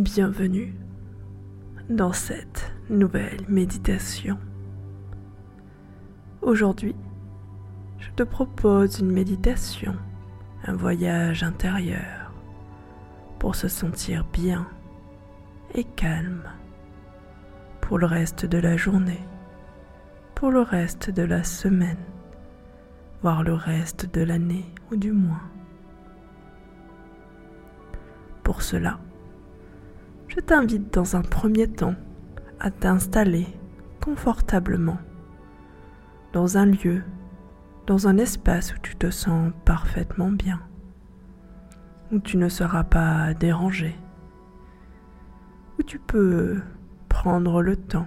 Bienvenue dans cette nouvelle méditation. Aujourd'hui, je te propose une méditation, un voyage intérieur pour se sentir bien et calme pour le reste de la journée, pour le reste de la semaine, voire le reste de l'année ou du mois. Pour cela, je t'invite dans un premier temps à t'installer confortablement dans un lieu, dans un espace où tu te sens parfaitement bien, où tu ne seras pas dérangé, où tu peux prendre le temps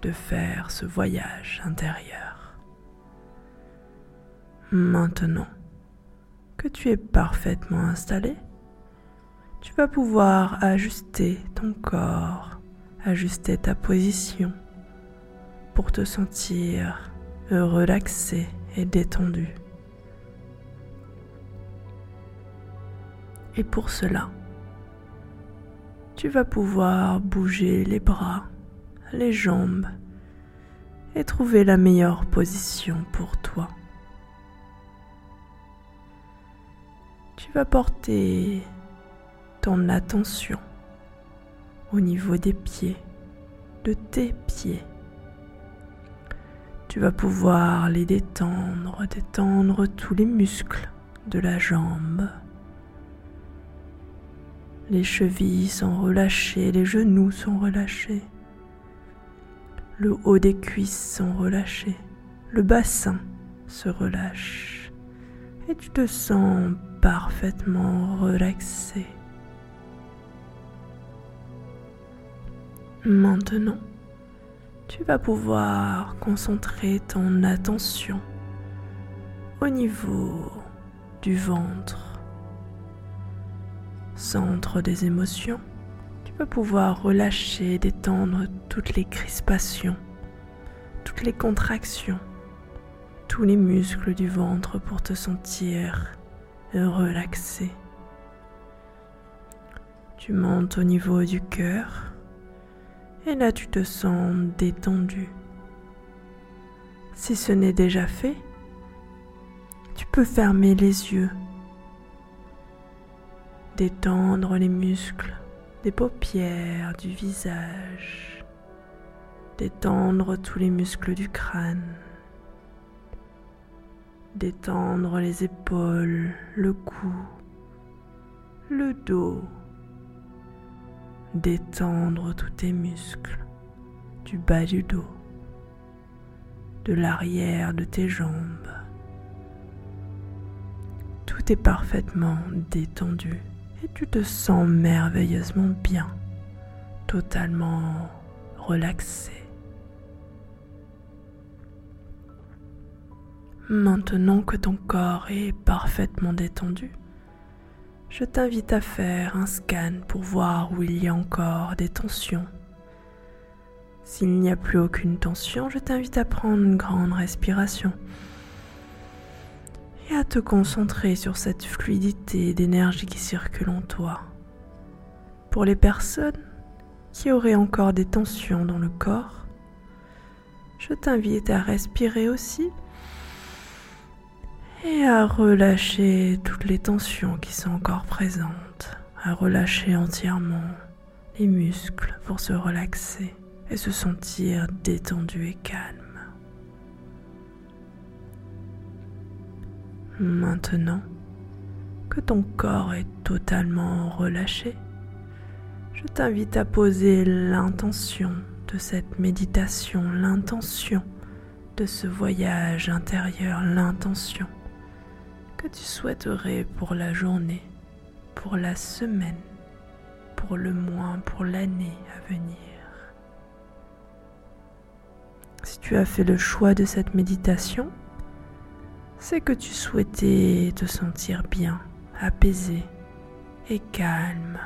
de faire ce voyage intérieur. Maintenant que tu es parfaitement installé, tu vas pouvoir ajuster ton corps, ajuster ta position pour te sentir relaxé et détendu. Et pour cela, tu vas pouvoir bouger les bras, les jambes et trouver la meilleure position pour toi. Tu vas porter ton attention au niveau des pieds, de tes pieds. Tu vas pouvoir les détendre, détendre tous les muscles de la jambe. Les chevilles sont relâchées, les genoux sont relâchés. Le haut des cuisses sont relâchés, le bassin se relâche et tu te sens parfaitement relaxé. Maintenant, tu vas pouvoir concentrer ton attention au niveau du ventre, centre des émotions. Tu vas pouvoir relâcher, détendre toutes les crispations, toutes les contractions, tous les muscles du ventre pour te sentir relaxé. Tu montes au niveau du cœur et là, tu te sens détendu. Si ce n'est déjà fait, tu peux fermer les yeux, détendre les muscles des paupières, du visage, détendre tous les muscles du crâne, détendre les épaules, le cou, le dos détendre tous tes muscles du bas du dos, de l'arrière de tes jambes. Tout est parfaitement détendu et tu te sens merveilleusement bien, totalement relaxé. Maintenant que ton corps est parfaitement détendu, je t'invite à faire un scan pour voir où il y a encore des tensions. S'il n'y a plus aucune tension, je t'invite à prendre une grande respiration et à te concentrer sur cette fluidité d'énergie qui circule en toi. Pour les personnes qui auraient encore des tensions dans le corps, je t'invite à respirer aussi et à relâcher toutes les tensions qui sont encore présentes, à relâcher entièrement les muscles pour se relaxer et se sentir détendu et calme. Maintenant que ton corps est totalement relâché, je t'invite à poser l'intention de cette méditation, l'intention de ce voyage intérieur, l'intention que tu souhaiterais pour la journée, pour la semaine, pour le mois, pour l'année à venir. Si tu as fait le choix de cette méditation, c'est que tu souhaitais te sentir bien, apaisé et calme,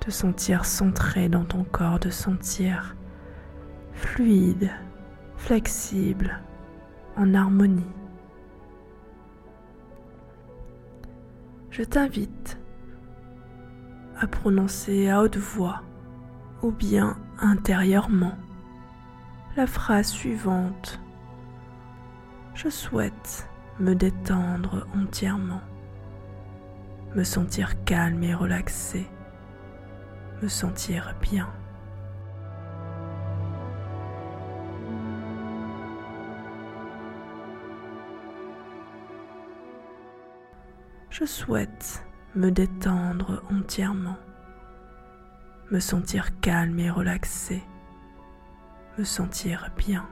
te sentir centré dans ton corps, de sentir fluide, flexible, en harmonie. Je t'invite à prononcer à haute voix ou bien intérieurement la phrase suivante. Je souhaite me détendre entièrement, me sentir calme et relaxé, me sentir bien. Je souhaite me détendre entièrement, me sentir calme et relaxé, me sentir bien.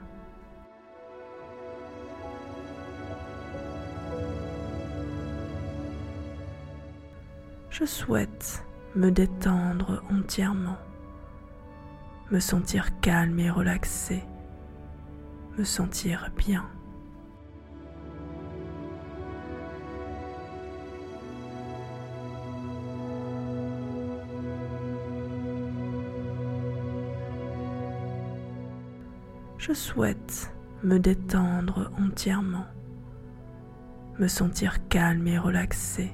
Je souhaite me détendre entièrement, me sentir calme et relaxé, me sentir bien. Souhaite me détendre entièrement, me sentir calme et relaxé,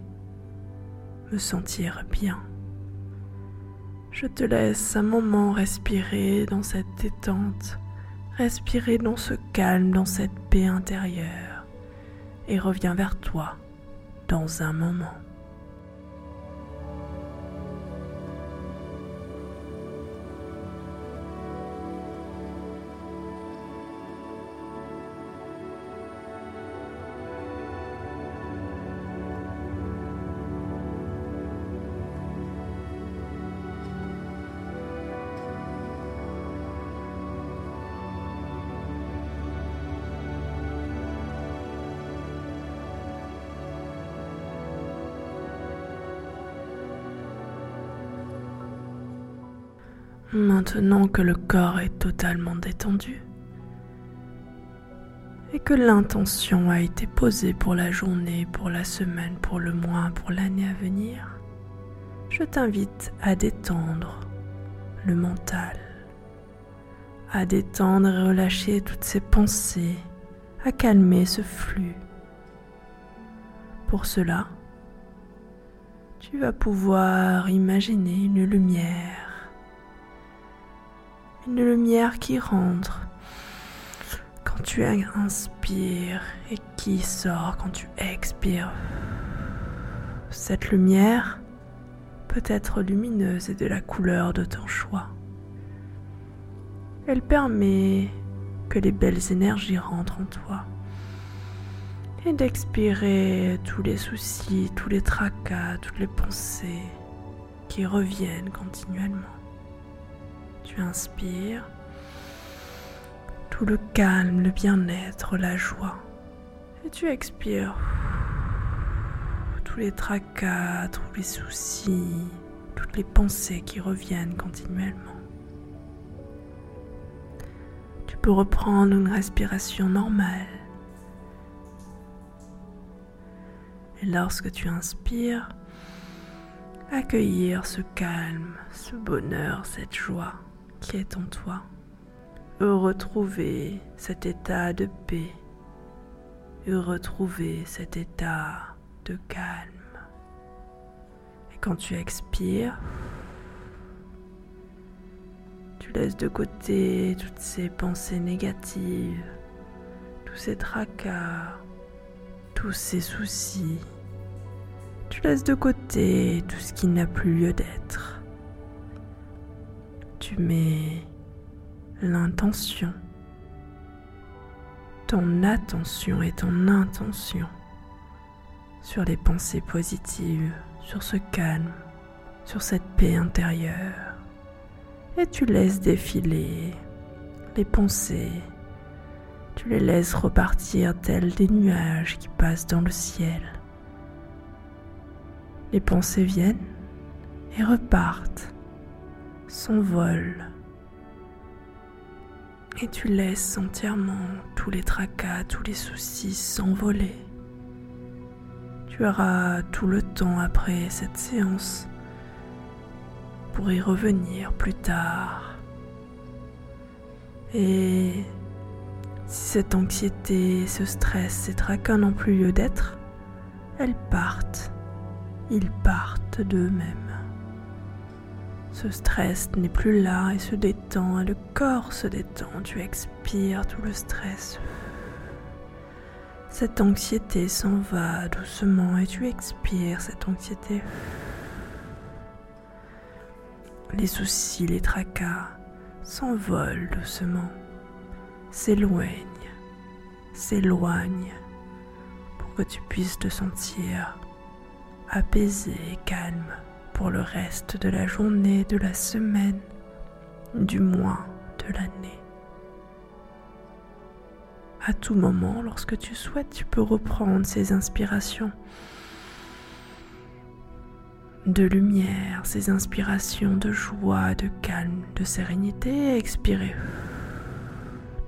me sentir bien. Je te laisse un moment respirer dans cette détente, respirer dans ce calme, dans cette paix intérieure, et reviens vers toi dans un moment. Maintenant que le corps est totalement détendu et que l'intention a été posée pour la journée, pour la semaine, pour le mois, pour l'année à venir, je t'invite à détendre le mental, à détendre et relâcher toutes ces pensées, à calmer ce flux. Pour cela, tu vas pouvoir imaginer une lumière une lumière qui rentre quand tu inspires et qui sort quand tu expires. Cette lumière peut être lumineuse et de la couleur de ton choix. Elle permet que les belles énergies rentrent en toi et d'expirer tous les soucis, tous les tracas, toutes les pensées qui reviennent continuellement. Tu inspires tout le calme, le bien-être, la joie. Et tu expires tous les tracas, tous les soucis, toutes les pensées qui reviennent continuellement. Tu peux reprendre une respiration normale. Et lorsque tu inspires, accueillir ce calme, ce bonheur, cette joie qui est en toi. Retrouver cet état de paix et retrouver cet état de calme. Et quand tu expires, tu laisses de côté toutes ces pensées négatives, tous ces tracas, tous ces soucis. Tu laisses de côté tout ce qui n'a plus lieu d'être tu mets l'intention, ton attention et ton intention sur les pensées positives, sur ce calme, sur cette paix intérieure. et tu laisses défiler les pensées. Tu les laisses repartir tels des nuages qui passent dans le ciel. Les pensées viennent et repartent, s'envolent. Et tu laisses entièrement tous les tracas, tous les soucis s'envoler. Tu auras tout le temps après cette séance pour y revenir plus tard. Et si cette anxiété, ce stress, ces tracas n'ont plus lieu d'être, elles partent. Ils partent d'eux-mêmes. Ce stress n'est plus là et se détend, et le corps se détend. Tu expires tout le stress. Cette anxiété s'en va doucement et tu expires cette anxiété. Les soucis, les tracas s'envolent doucement, s'éloignent, s'éloignent pour que tu puisses te sentir apaisé et calme pour le reste de la journée, de la semaine, du mois, de l'année. À tout moment, lorsque tu souhaites, tu peux reprendre ces inspirations de lumière, ces inspirations de joie, de calme, de sérénité et expirer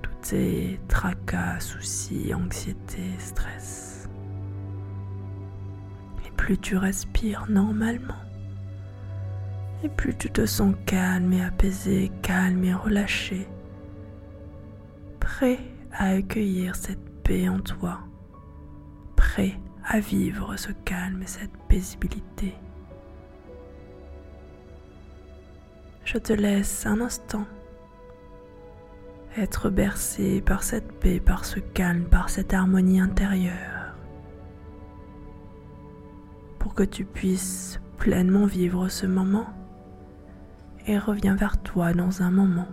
toutes ces tracas, soucis, anxiété, stress. Et plus tu respires normalement, et plus tu te sens calme et apaisé, calme et relâché, prêt à accueillir cette paix en toi, prêt à vivre ce calme et cette paisibilité. Je te laisse un instant être bercé par cette paix, par ce calme, par cette harmonie intérieure, pour que tu puisses pleinement vivre ce moment et reviens vers toi dans un moment.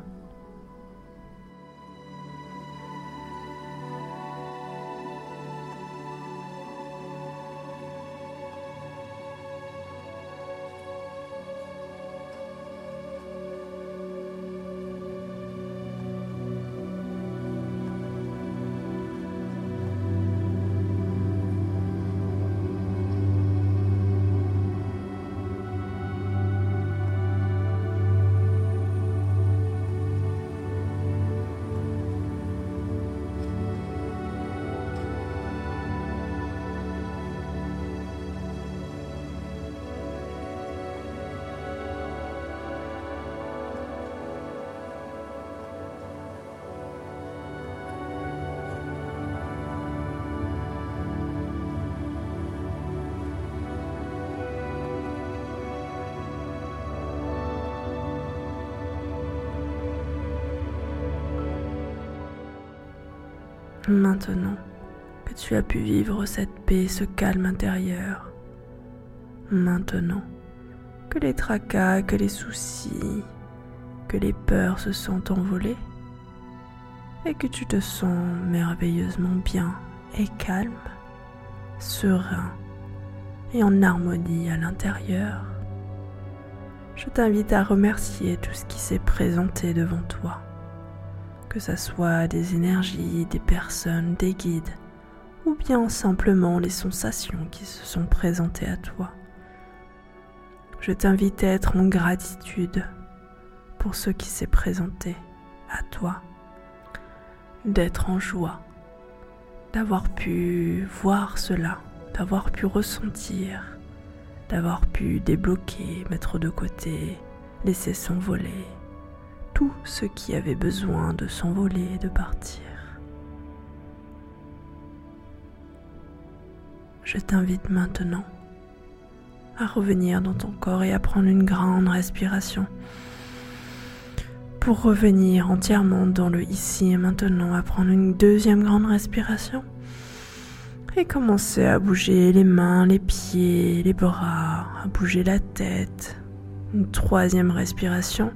Maintenant que tu as pu vivre cette paix, ce calme intérieur, maintenant que les tracas, que les soucis, que les peurs se sont envolés et que tu te sens merveilleusement bien et calme, serein et en harmonie à l'intérieur, je t'invite à remercier tout ce qui s'est présenté devant toi que ce soit des énergies, des personnes, des guides, ou bien simplement les sensations qui se sont présentées à toi. Je t'invite à être en gratitude pour ce qui s'est présenté à toi, d'être en joie, d'avoir pu voir cela, d'avoir pu ressentir, d'avoir pu débloquer, mettre de côté, laisser s'envoler tout ce qui avait besoin de s'envoler et de partir. Je t'invite maintenant à revenir dans ton corps et à prendre une grande respiration pour revenir entièrement dans le ici et maintenant, à prendre une deuxième grande respiration et commencer à bouger les mains, les pieds, les bras, à bouger la tête. Une troisième respiration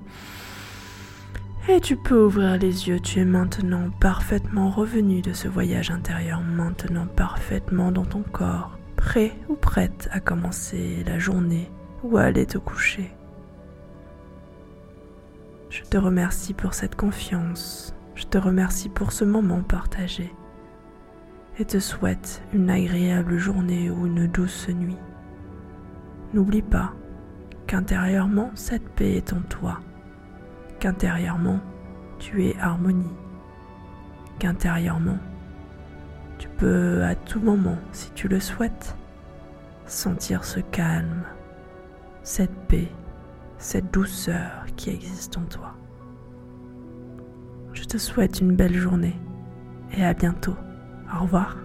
tu peux ouvrir les yeux, tu es maintenant parfaitement revenu de ce voyage intérieur, maintenant parfaitement dans ton corps, prêt ou prête à commencer la journée ou à aller te coucher. Je te remercie pour cette confiance. Je te remercie pour ce moment partagé. Et te souhaite une agréable journée ou une douce nuit. N'oublie pas qu'intérieurement, cette paix est en toi. Qu'intérieurement, tu es harmonie. Qu'intérieurement, tu peux à tout moment, si tu le souhaites, sentir ce calme, cette paix, cette douceur qui existe en toi. Je te souhaite une belle journée et à bientôt. Au revoir.